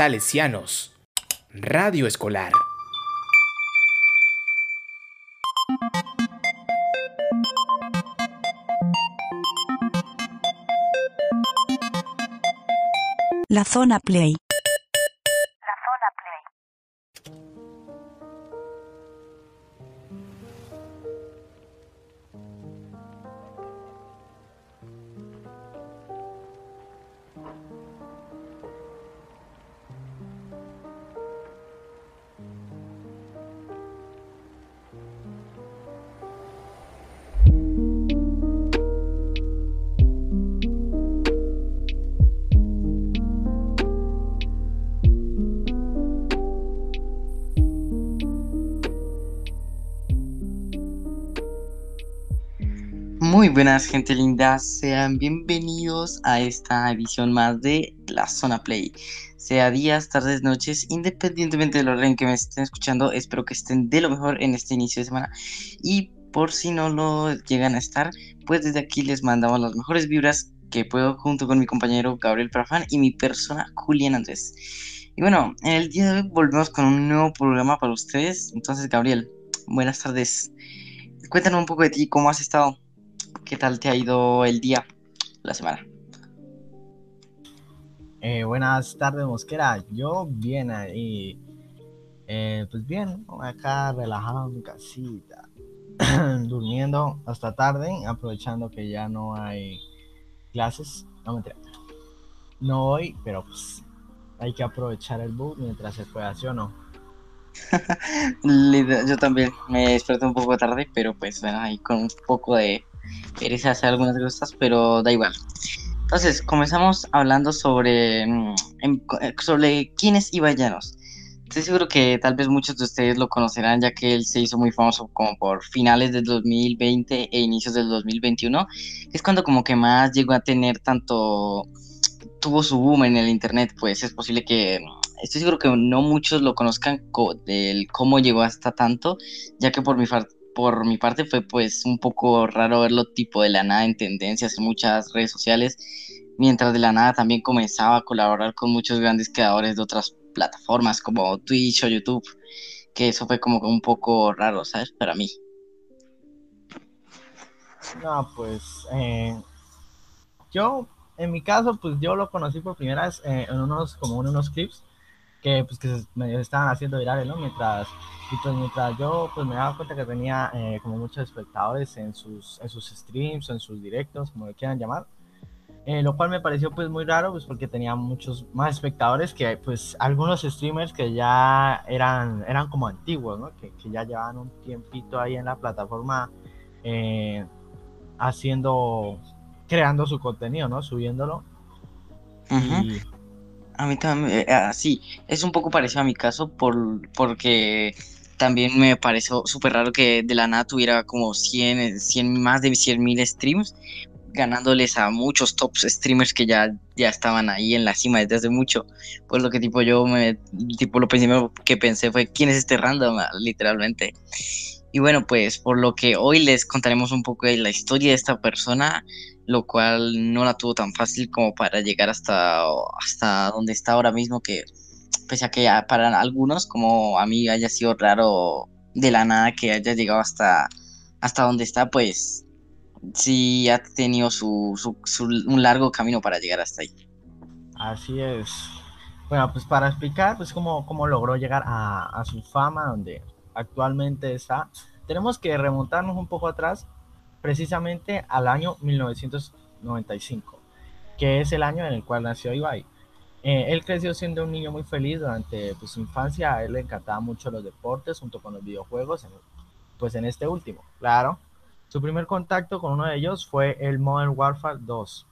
Salesianos. Radio Escolar. La zona Play. Muy buenas, gente linda. Sean bienvenidos a esta edición más de La Zona Play. Sea días, tardes, noches, independientemente del orden que me estén escuchando, espero que estén de lo mejor en este inicio de semana. Y por si no lo llegan a estar, pues desde aquí les mandamos las mejores vibras que puedo junto con mi compañero Gabriel Prafán y mi persona Julián Andrés. Y bueno, en el día de hoy volvemos con un nuevo programa para ustedes. Entonces, Gabriel, buenas tardes. Cuéntanos un poco de ti, cómo has estado. ¿Qué tal te ha ido el día, la semana? Eh, buenas tardes, Mosquera. Yo bien ahí. Eh, pues bien, acá relajado en mi casita. durmiendo hasta tarde, aprovechando que ya no hay clases. No me No hoy, pero pues hay que aprovechar el bus mientras se pueda, ¿sí o no? Yo también me desperté un poco tarde, pero pues bueno, ahí con un poco de pereza hacer algunas cosas, pero da igual. Entonces, comenzamos hablando sobre, mm, eh, sobre quién es Ibai Llanos. Estoy seguro que tal vez muchos de ustedes lo conocerán, ya que él se hizo muy famoso como por finales del 2020 e inicios del 2021. Es cuando como que más llegó a tener tanto, tuvo su boom en el internet, pues es posible que, estoy seguro que no muchos lo conozcan del cómo llegó hasta tanto, ya que por mi, por mi parte fue pues un poco raro verlo tipo de la nada en tendencias en muchas redes sociales, mientras de la nada también comenzaba a colaborar con muchos grandes creadores de otras plataformas como Twitch o YouTube, que eso fue como un poco raro, ¿sabes? Para mí. No, pues eh, yo, en mi caso, pues yo lo conocí por primera vez eh, en unos, como en unos clips que pues que se, estaban haciendo virales, ¿no? Mientras, y pues mientras yo pues me daba cuenta que tenía eh, como muchos espectadores en sus, en sus streams o en sus directos, como lo quieran llamar, eh, lo cual me pareció pues muy raro pues porque tenía muchos más espectadores que pues algunos streamers que ya eran, eran como antiguos, ¿no? Que, que ya llevaban un tiempito ahí en la plataforma eh, haciendo, creando su contenido, ¿no? Subiéndolo. Y a mí también, así, eh, es un poco parecido a mi caso por, porque también me pareció súper raro que de la nada tuviera como 100, 100 más de 100 mil streams, ganándoles a muchos tops streamers que ya, ya estaban ahí en la cima desde hace mucho. Pues lo que tipo yo me, tipo lo primero que pensé fue, ¿quién es este random? Literalmente. Y bueno, pues por lo que hoy les contaremos un poco de la historia de esta persona, lo cual no la tuvo tan fácil como para llegar hasta, hasta donde está ahora mismo, que pese a que para algunos, como a mí haya sido raro de la nada que haya llegado hasta, hasta donde está, pues sí ha tenido su, su, un largo camino para llegar hasta ahí. Así es. Bueno, pues para explicar pues cómo, cómo logró llegar a su fama, donde actualmente está, tenemos que remontarnos un poco atrás precisamente al año 1995, que es el año en el cual nació Ibai. Eh, él creció siendo un niño muy feliz durante pues, su infancia, él le encantaban mucho los deportes junto con los videojuegos, pues en este último, claro. Su primer contacto con uno de ellos fue el Modern Warfare 2,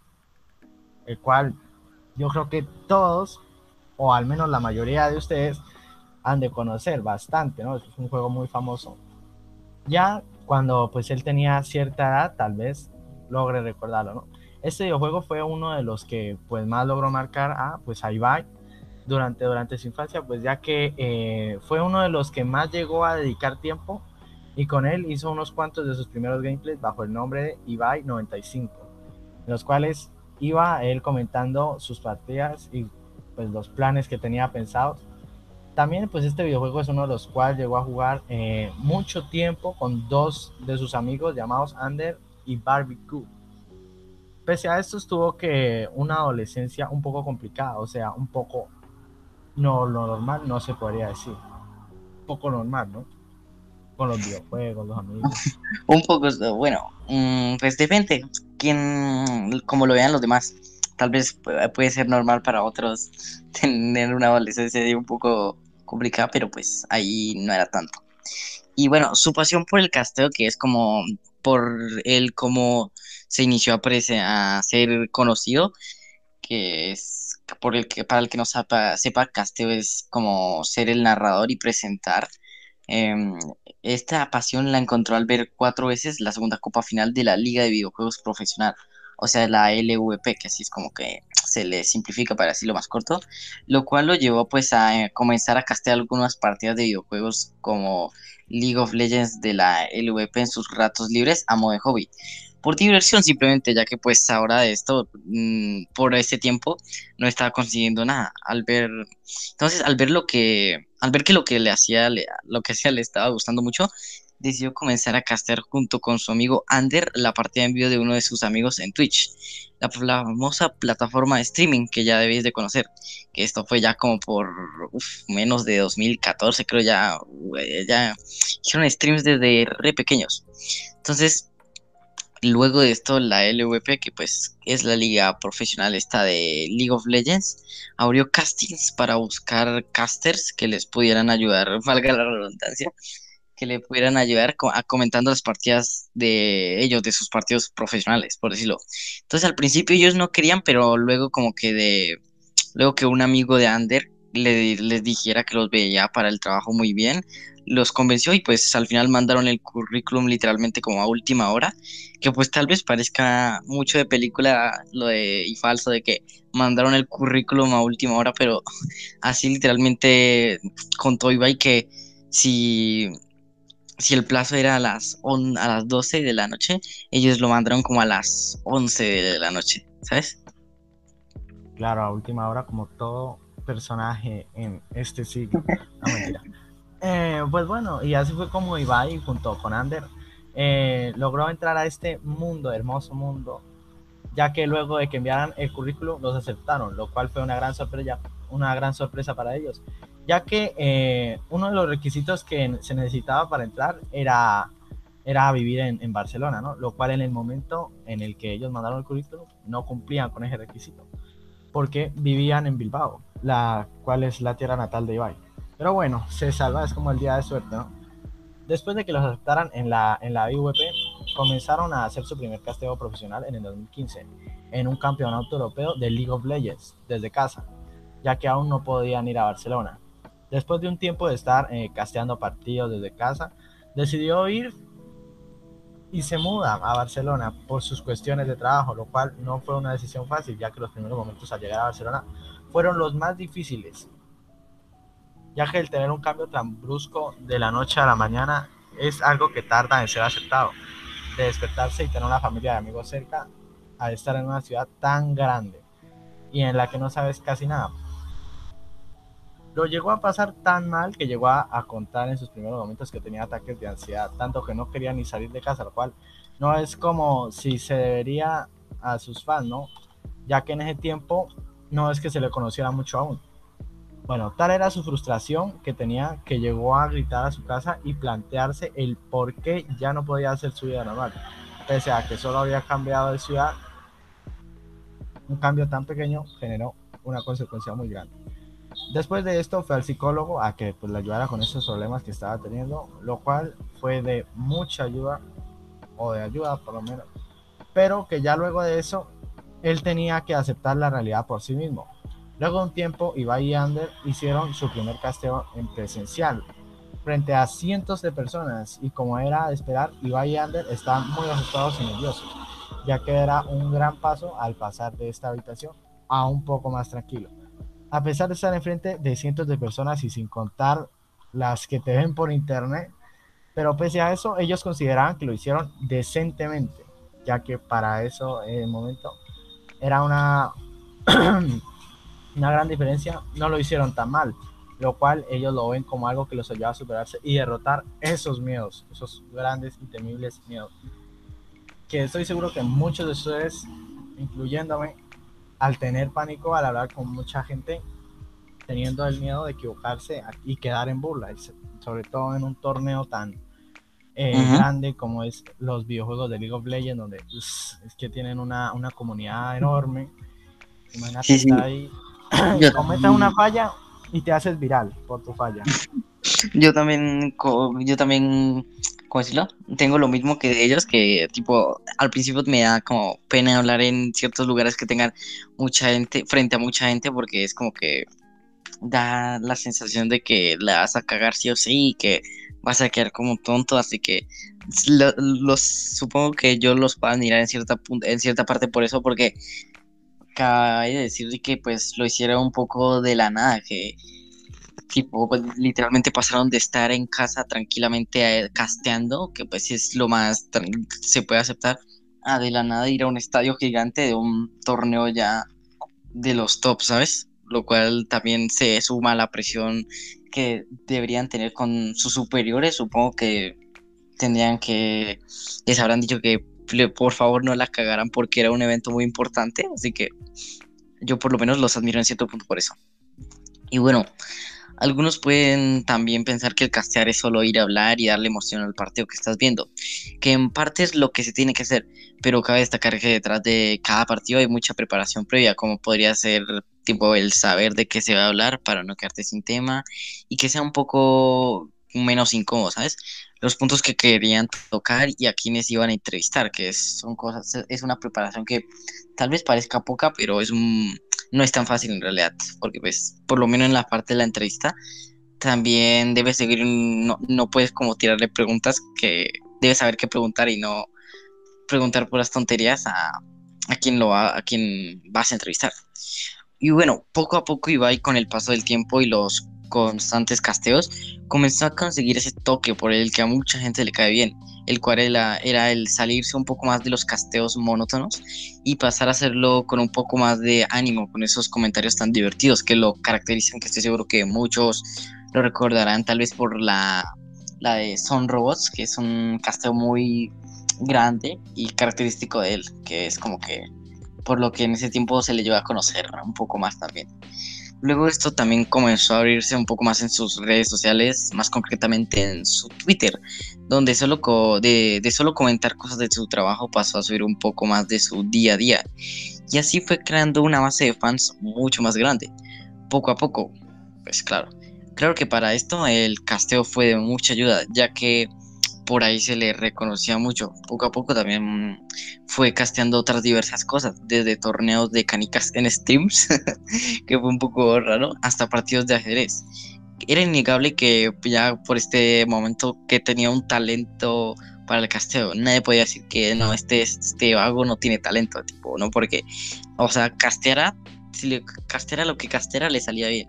el cual yo creo que todos, o al menos la mayoría de ustedes, han de conocer bastante, ¿no? Es un juego muy famoso. Ya cuando pues él tenía cierta edad, tal vez logre recordarlo, ¿no? Este videojuego fue uno de los que pues más logró marcar a pues a durante, durante su infancia, pues ya que eh, fue uno de los que más llegó a dedicar tiempo y con él hizo unos cuantos de sus primeros gameplays bajo el nombre de Ibai 95, en los cuales iba él comentando sus partidas y pues los planes que tenía pensados. También pues este videojuego es uno de los cuales llegó a jugar eh, mucho tiempo con dos de sus amigos llamados Ander y Barbecue. Pese a esto tuvo que una adolescencia un poco complicada, o sea, un poco no lo normal, no se podría decir. Un poco normal, ¿no? Con los videojuegos, los amigos. Un poco, bueno, mm, pues depende, quien, como lo vean los demás. Tal vez pu- puede ser normal para otros tener una adolescencia un poco complicada, pero pues ahí no era tanto. Y bueno, su pasión por el casteo, que es como por él cómo se inició a, a ser conocido, que es por el que para el que no sepa, sepa casteo es como ser el narrador y presentar. Em, esta pasión la encontró al ver cuatro veces la segunda copa final de la Liga de Videojuegos Profesional, o sea, la LVP, que así es como que se le simplifica para decirlo más corto, lo cual lo llevó pues a eh, comenzar a castear algunas partidas de videojuegos como League of Legends de la LVP en sus ratos libres a modo de hobby. Por diversión simplemente, ya que pues ahora de esto, mm, por ese tiempo, no estaba consiguiendo nada. Al ver, entonces al ver lo que, al ver que lo que le hacía, le- lo que hacía le estaba gustando mucho, decidió comenzar a castear junto con su amigo Ander la partida en vivo de uno de sus amigos en Twitch, la famosa plataforma de streaming que ya debéis de conocer, que esto fue ya como por menos de 2014, creo ya, ya hicieron streams desde re pequeños. Entonces, luego de esto, la LVP, que pues es la liga profesional esta de League of Legends, abrió castings para buscar casters que les pudieran ayudar, valga la redundancia, que le pudieran ayudar a comentando las partidas de ellos, de sus partidos profesionales, por decirlo. Entonces al principio ellos no querían, pero luego como que de, luego que un amigo de Ander le, les dijera que los veía para el trabajo muy bien, los convenció y pues al final mandaron el currículum literalmente como a última hora, que pues tal vez parezca mucho de película y falso de que mandaron el currículum a última hora, pero así literalmente contó Ibai que si si el plazo era a las, on- a las 12 de la noche, ellos lo mandaron como a las 11 de la noche, ¿sabes? Claro, a última hora, como todo personaje en este siglo. No, mentira. Eh, pues bueno, y así fue como Ibai, junto con Ander, eh, logró entrar a este mundo, hermoso mundo, ya que luego de que enviaran el currículum, los aceptaron, lo cual fue una gran sorpresa, una gran sorpresa para ellos, ya que eh, uno de los requisitos que se necesitaba para entrar era, era vivir en, Barcelona, ¿no? Lo cual en el momento en el que ellos mandaron el currículum, no cumplían con ese requisito porque vivían en Bilbao, la cual es la tierra natal de Ibai. Pero bueno, se salva, es como el día de suerte, ¿no? Después de que los aceptaran en la, en la IVP, comenzaron a hacer su primer casteo profesional en el 2015, en un campeonato europeo de League of Legends, desde casa, ya que aún no podían ir a Barcelona. Después de un tiempo de estar eh, casteando partidos desde casa, decidió ir y se muda a Barcelona por sus cuestiones de trabajo, lo cual no fue una decisión fácil, ya que los primeros momentos al llegar a Barcelona fueron los más difíciles, ya que el tener un cambio tan brusco de la noche a la mañana es algo que tarda en ser aceptado, de despertarse y tener una familia de amigos cerca, al estar en una ciudad tan grande y en la que no sabes casi nada. Lo llegó a pasar tan mal que llegó a, contar en sus primeros momentos que tenía ataques de ansiedad, tanto que no quería ni salir de casa, lo cual no es como si se debería a sus fans, ¿no? Ya que en ese tiempo no es que se le conociera mucho aún. Bueno, tal era su frustración que tenía que llegó a gritar a su casa y plantearse el por qué ya no podía hacer su vida normal, pese a que solo había cambiado de ciudad. Un cambio tan pequeño generó una consecuencia muy grande. Después de esto fue al psicólogo a que pues, le ayudara con esos problemas que estaba teniendo, lo cual fue de mucha ayuda, o de ayuda por lo menos, pero que ya luego de eso él tenía que aceptar la realidad por sí mismo. Luego de un tiempo, Ibai y Ander hicieron su primer casteo en presencial frente a cientos de personas y como era de esperar, Ibai y Ander estaban muy asustados y nerviosos, ya que era un gran paso al pasar de esta habitación a un poco más tranquilo a pesar de estar enfrente de cientos de personas y sin contar las que te ven por internet, pero pese a eso, ellos consideraban que lo hicieron decentemente, ya que para eso en el momento era una una gran diferencia, no lo hicieron tan mal, lo cual ellos lo ven como algo que los ayuda a superarse y derrotar esos miedos, esos grandes y temibles miedos. Que estoy seguro que muchos de ustedes, incluyéndome, al tener pánico, al hablar con mucha gente, teniendo el miedo de equivocarse y quedar en burla, sobre todo en un torneo tan eh, grande como es los videojuegos de League of Legends, donde es que tienen una, una comunidad enorme. Imagínate sí, ahí, cometa una falla y te haces viral por tu falla. Yo también, yo también, ¿cómo decirlo? Tengo lo mismo que ellos, que tipo, al principio me da como pena hablar en ciertos lugares que tengan mucha gente, frente a mucha gente, porque es como que da la sensación de que la vas a cagar sí o sí y que vas a quedar como tonto, así que los supongo que yo los puedo admirar en cierta en cierta parte por eso porque cabe decir que pues lo hiciera un poco de la nada, que tipo pues, literalmente pasaron de estar en casa tranquilamente eh, casteando, que pues es lo más se puede aceptar, a de la nada ir a un estadio gigante de un torneo ya de los tops, ¿sabes? lo cual también se suma a la presión que deberían tener con sus superiores. Supongo que tendrían que, les habrán dicho que por favor no la cagaran porque era un evento muy importante, así que yo por lo menos los admiro en cierto punto por eso. Y bueno, algunos pueden también pensar que el castear es solo ir a hablar y darle emoción al partido que estás viendo, que en parte es lo que se tiene que hacer, pero cabe destacar que detrás de cada partido hay mucha preparación previa, como podría ser tipo el saber de qué se va a hablar para no quedarte sin tema y que sea un poco menos incómodo, ¿sabes? Los puntos que querían tocar y a quienes iban a entrevistar, que son cosas, es una preparación que tal vez parezca poca, pero es un, no es tan fácil en realidad, porque pues por lo menos en la parte de la entrevista también debes seguir, no, no puedes como tirarle preguntas que debes saber qué preguntar y no preguntar por las tonterías a, a quien lo va, a quien vas a entrevistar. Y bueno, poco a poco Ibai con el paso del tiempo y los constantes casteos comenzó a conseguir ese toque por el que a mucha gente le cae bien, el cual era, era, el salirse un poco más de los casteos monótonos y pasar a hacerlo con un poco más de ánimo, con esos comentarios tan divertidos que lo caracterizan, que estoy seguro que muchos lo recordarán tal vez por la, la de Son Robots, que es un casteo muy grande y característico de él, que es como que por lo que en ese tiempo se le llevó a conocer un poco más también. Luego esto también comenzó a abrirse un poco más en sus redes sociales, más concretamente en su Twitter, donde solo de, de, solo comentar cosas de su trabajo pasó a subir un poco más de su día a día. Y así fue creando una base de fans mucho más grande, poco a poco. Pues claro, claro que para esto el casteo fue de mucha ayuda, ya que por ahí se le reconocía mucho. Poco a poco también fue casteando otras diversas cosas, desde torneos de canicas en Steams, que fue un poco raro, hasta partidos de ajedrez. Era innegable que ya por este momento que tenía un talento para el casteo. Nadie podía decir que no, este, este vago no tiene talento, tipo, ¿no? Porque, o sea, casteara, si le lo que casteara le salía bien.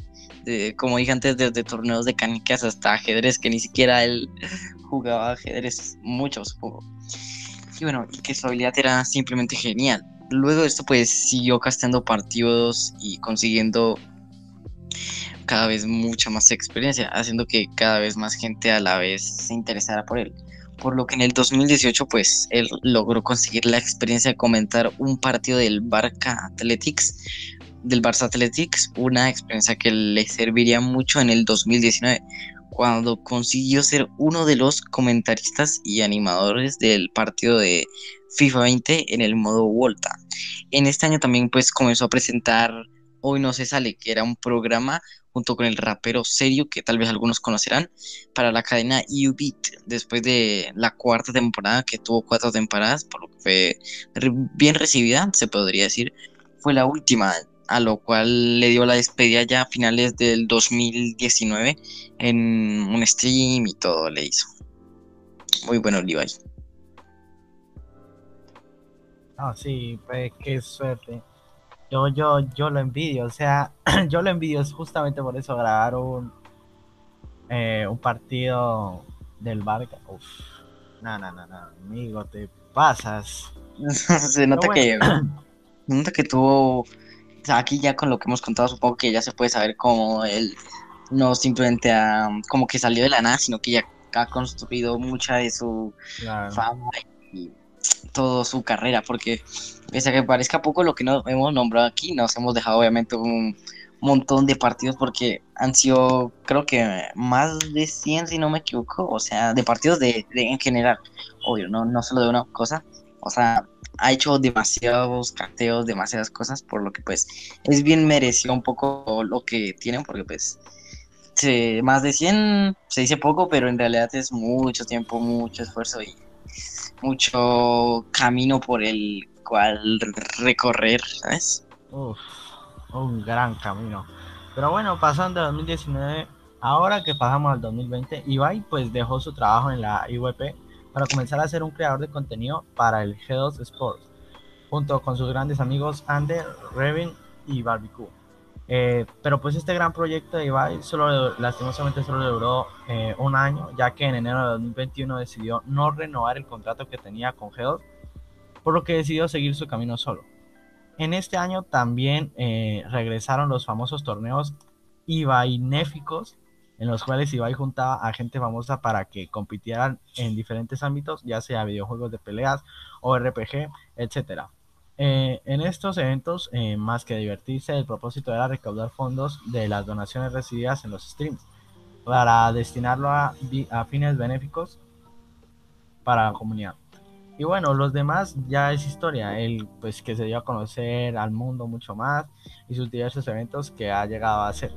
como dije antes, desde torneos de canicas hasta ajedrez, que ni siquiera él jugaba ajedrez mucho, supongo. Y bueno, y que su habilidad era simplemente genial. Luego de esto, pues siguió casteando partidos y consiguiendo cada vez mucha más experiencia, haciendo que cada vez más gente a la vez se interesara por él. Por lo que en el 2018, pues él logró conseguir la experiencia de comentar un partido del Barca Athletics, del Barça Athletics, una experiencia que le serviría mucho en el 2019, cuando consiguió ser uno de los comentaristas y animadores del partido de FIFA 20 en el modo Volta. En este año también pues comenzó a presentar Hoy no se sale, que era un programa junto con el rapero Serio, que tal vez algunos conocerán, para la cadena UBeat, después de la cuarta temporada, que tuvo cuatro temporadas, por lo que fue bien recibida, se podría decir, fue la última a lo cual le dio la despedida ya a finales del 2019 en un stream y todo le hizo. Muy bueno, Levi. Ah, sí, pues qué suerte. Yo, yo, yo lo envidio, o sea, yo lo envidio justamente por eso grabar un, eh, un partido del Barca. Uf, no, no, no, no, amigo, te pasas. se nota que, nota que tuvo aquí ya con lo que hemos contado, supongo que ya se puede saber cómo él no simplemente ha, como que salió de la nada, sino que ya ha construido mucha de su Claro. fama y toda su carrera, porque pese a que parezca poco lo que no hemos nombrado aquí, nos hemos dejado obviamente un montón de partidos porque han sido, creo que más de 100 si no me equivoco, o sea, de partidos de, de- en general, obvio, no, no solo de una cosa, o sea, ha hecho demasiados carteos, demasiadas cosas, por lo que pues es bien merecido un poco lo que tienen, porque pues más de 100 se dice poco, pero en realidad es mucho tiempo, mucho esfuerzo y mucho camino por el cual recorrer, ¿sabes? Uf, un gran camino. Pero bueno, pasando de 2019, ahora que pasamos al 2020, Ibai pues dejó su trabajo en la IWP para comenzar a ser un creador de contenido para el G2 Sports, junto con sus grandes amigos Ander, Revin y Barbecue. Eh, pero pues este gran proyecto de Ibai solo, lastimosamente solo duró eh, un año, ya que en enero de 2021 decidió no renovar el contrato que tenía con G2, por lo que decidió seguir su camino solo. En este año también eh, regresaron los famosos torneos Ibainéficos, en los cuales Ibai juntaba a gente famosa para que compitieran en diferentes ámbitos, ya sea videojuegos de peleas o RPG, etc. en estos eventos, eh, más que divertirse, el propósito era recaudar fondos de las donaciones recibidas en los streams para destinarlo a, a fines benéficos para la comunidad. Y bueno, los demás ya es historia. Él, pues, que se dio a conocer al mundo mucho más y sus diversos eventos que ha llegado a hacer.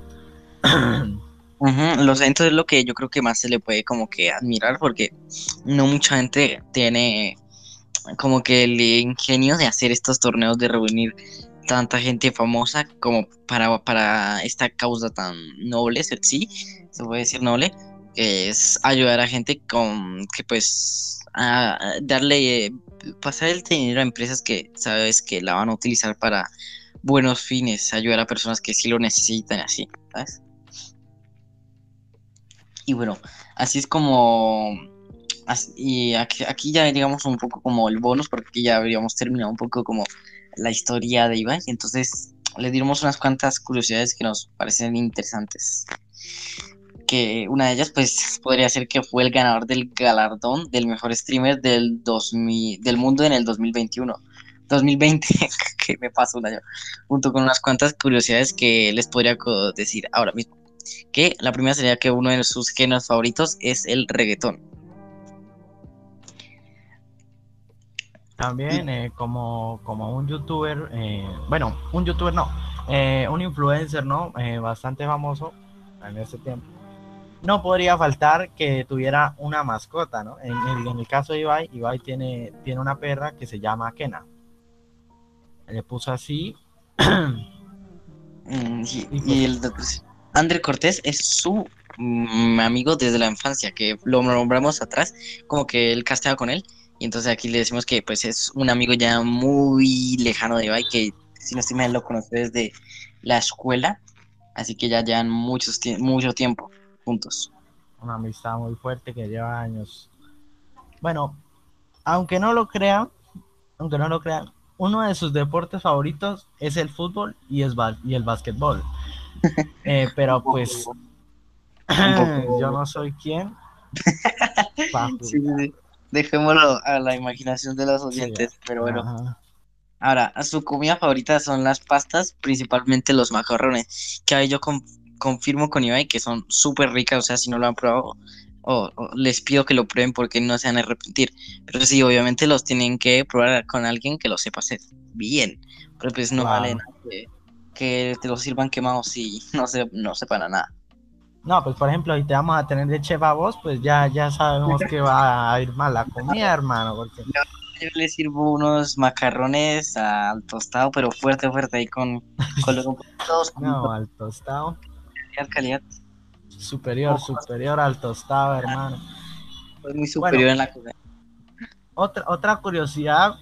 Ujú, Los eventos es lo que yo creo que más se le puede como que admirar porque no mucha gente tiene como que el ingenio de hacer estos torneos de reunir tanta gente famosa como para, para esta causa tan noble, sí, se puede decir noble, que es ayudar a gente con que pues a darle, pasar el dinero a empresas que sabes que la van a utilizar para buenos fines, ayudar a personas que sí lo necesitan así, ¿sabes? Y bueno, así es como. y aquí, ya digamos un poco como el bonus, porque ya habríamos terminado un poco como la historia de Ibai. Entonces, le dimos unas cuantas curiosidades que nos parecen interesantes. Que una de ellas, pues, podría ser que fue el ganador del galardón del mejor streamer del, 2000, del mundo en el 2021. 2020, que me pasó un año, junto con unas cuantas curiosidades que les podría decir ahora mismo que la primera sería que uno de sus géneros favoritos es el reggaetón. También eh, como, como un youtuber, eh, bueno, un youtuber no, eh, un influencer, ¿no? Bastante famoso en ese tiempo. No podría faltar que tuviera una mascota, ¿no? En, el- en el caso de Ibai, Ibai tiene, tiene una perra que se llama Kena. Le puso así. Mm, y, Y y el pues, André Cortés es su mm, amigo desde la infancia, que lo nombramos atrás, como que él casteaba con él. Y entonces aquí le decimos que pues es un amigo ya muy lejano de Ibai, que si no estoy mal lo conoce desde la escuela, así que ya llevan muchos mucho tiempo juntos. una amistad muy fuerte que lleva años. Bueno, aunque no lo crean, aunque no lo crean, uno de sus deportes favoritos es el fútbol y, es y el básquetbol. Eh, pero pues yo no soy quien. Sí, sí, sí. Dejémoslo a la imaginación de los oyentes, pero bueno. Ajá. Ahora, su comida favorita son las pastas, principalmente los macarrones, que ahí yo con- confirmo con Ibai que son súper ricas, o sea, si no lo han probado, o, o les pido que lo prueben porque no se van a arrepentir. Pero sí, obviamente los tienen que probar con alguien que lo sepa hacer bien, pero pues no Claro. vale nada que, que te lo sirvan quemados y no, se, no sepan a nada. No, pues por ejemplo, si te vamos a tener de chef a vos, pues ya, ya sabemos que va a ir mal la comida, hermano, porque Yo le sirvo unos macarrones al tostado, pero fuerte, fuerte, ahí con, con los todos con no, al tostado. calidad, calidad. Superior, superior al tostado, hermano. Es muy superior en la comida. Otra, otra curiosidad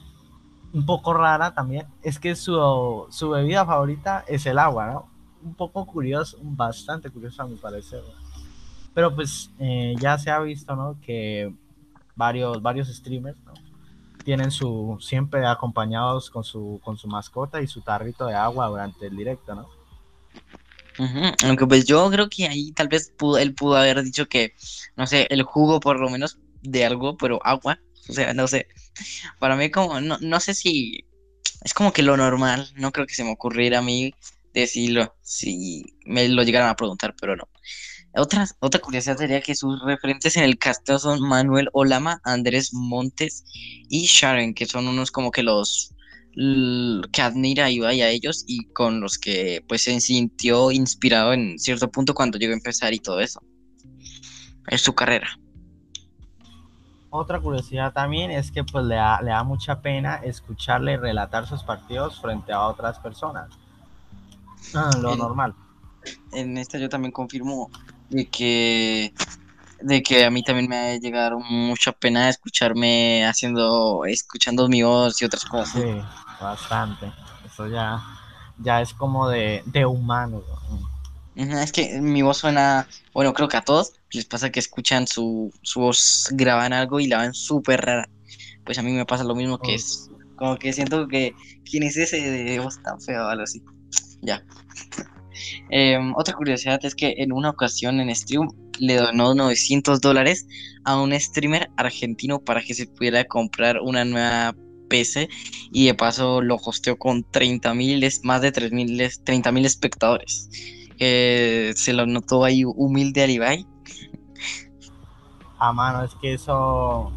un poco rara también es que su, su bebida favorita es el agua, ¿no? Un poco curioso, bastante curioso a mi parecer. Pero pues eh, ya se ha visto, ¿no? Que varios, varios streamers, ¿no? tienen su, siempre acompañados con su, con su mascota y su tarrito de agua durante el directo, ¿no? Aunque pues yo creo que ahí tal vez pudo, él pudo haber dicho que, no sé, el jugo por lo menos de algo, pero agua, o sea, no sé. Para mí como, no, no sé si es como que lo normal, no creo que se me ocurriera a mí decirlo si me lo llegaran a preguntar, pero no. Otra, otra curiosidad sería que sus referentes en el casteo son Manuel Olama, Andrés Montes y Sharon, que son unos como que los que admira a Ibai a ellos y con los que pues se sintió inspirado en cierto punto cuando llegó a empezar y todo eso. Es su carrera. Otra curiosidad también es que pues le da, le da mucha pena escucharle relatar sus partidos frente a otras personas. Ah, lo El- normal. En esta yo también confirmo de que de que a mí también me ha llegado mucha pena escucharme haciendo, escuchando mi voz y otras cosas. Sí, bastante. Eso ya, ya es como de, de humano. ¿no? Es que mi voz suena, bueno, creo que a todos les pasa que escuchan su, su voz, graban algo y la ven súper rara. Pues a mí me pasa lo mismo que Oh. es, como que siento que, ¿quién es ese de voz tan feo o algo así? Ya. Em, otra curiosidad es que en una ocasión en stream le donó 900 dólares a un streamer argentino para que se pudiera comprar una nueva PC y de paso lo hosteó con 30 mil, más de 3 mil, 30 mil espectadores. Eh, se lo notó ahí humilde al Ibai. A mano, es que eso,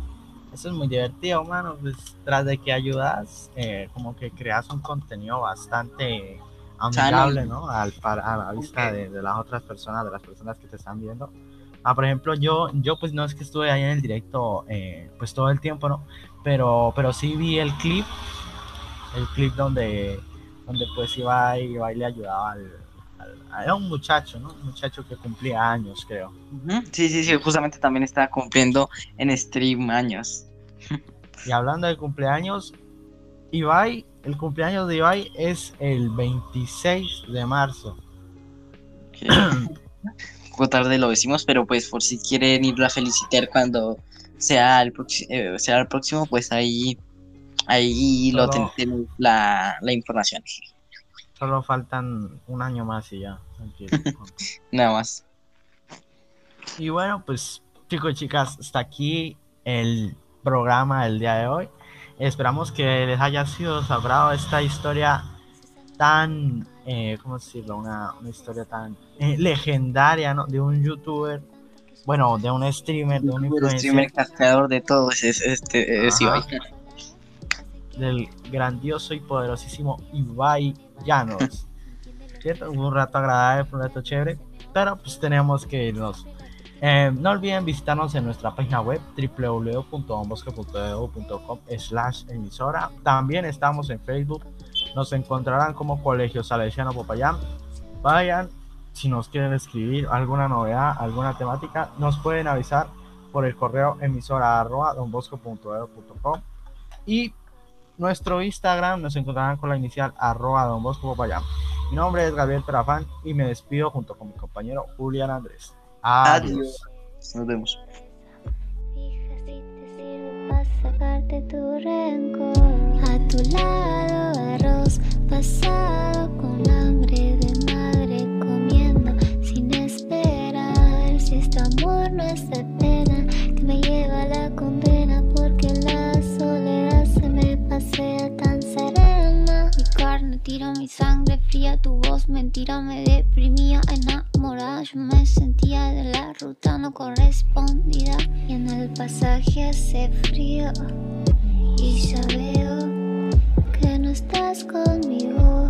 eso es muy divertido, mano. Pues tras de que ayudas, eh, como que creas un contenido bastante amigable, ¿no? Al, para, a la vista de, de las otras personas, de las personas que te están viendo. Ah, por ejemplo, yo, yo pues no es que estuve ahí en el directo eh, pues todo el tiempo, ¿no? Pero, pero sí vi el clip, el clip donde, donde pues iba y iba y le ayudaba al- Era un muchacho, ¿no? Un muchacho que cumplía años, creo. Sí, sí, sí, justamente también está cumpliendo en stream años. Y hablando de cumpleaños, Ibai, el cumpleaños de Ibai es el 26 de marzo. Un poco tarde lo decimos, pero pues por si quieren irlo a felicitar cuando sea el, eh, sea el próximo, pues ahí, ahí lo ten- tienen la, la información. Solo faltan un año más y ya. Nada más. y bueno, pues chicos y chicas, hasta aquí el programa del día de hoy. Esperamos que les haya sido de su agrado esta historia tan, eh, ¿cómo decirlo? Una, una historia tan eh, legendaria, ¿no? De un youtuber, bueno, de un streamer, de un influencer. streamer cascador de todo es, es- este, es. Ibai. del grandioso y poderosísimo Ibai Llanos. ¿Cierto? Un rato agradable, un rato chévere, pero pues tenemos que irnos. Eh, no olviden visitarnos en nuestra página web www.donbosco.edu.com slash emisora. También estamos en Facebook. Nos encontrarán como Colegio Salesiano Popayán. Vayan, si nos quieren escribir alguna novedad, alguna temática, nos pueden avisar por el correo emisora y nuestro Instagram nos encontrarán con la inicial arroba Don Bosco Popayán. Mi nombre es Gabriel Terafán y me despido junto con mi compañero Julián Andrés. Adiós. Adiós. Nos vemos. Fija si te sirve para sacarte tu rencor. A tu lado arroz pasado con hambre de madre comiendo sin esperar. Si este amor no es eterna, que me lleva carne tira mi sangre fría, tu voz mentira. Me deprimía, enamorada yo me sentía de la ruta no correspondida. Y en el pasaje hace frío y ya veo que no estás conmigo,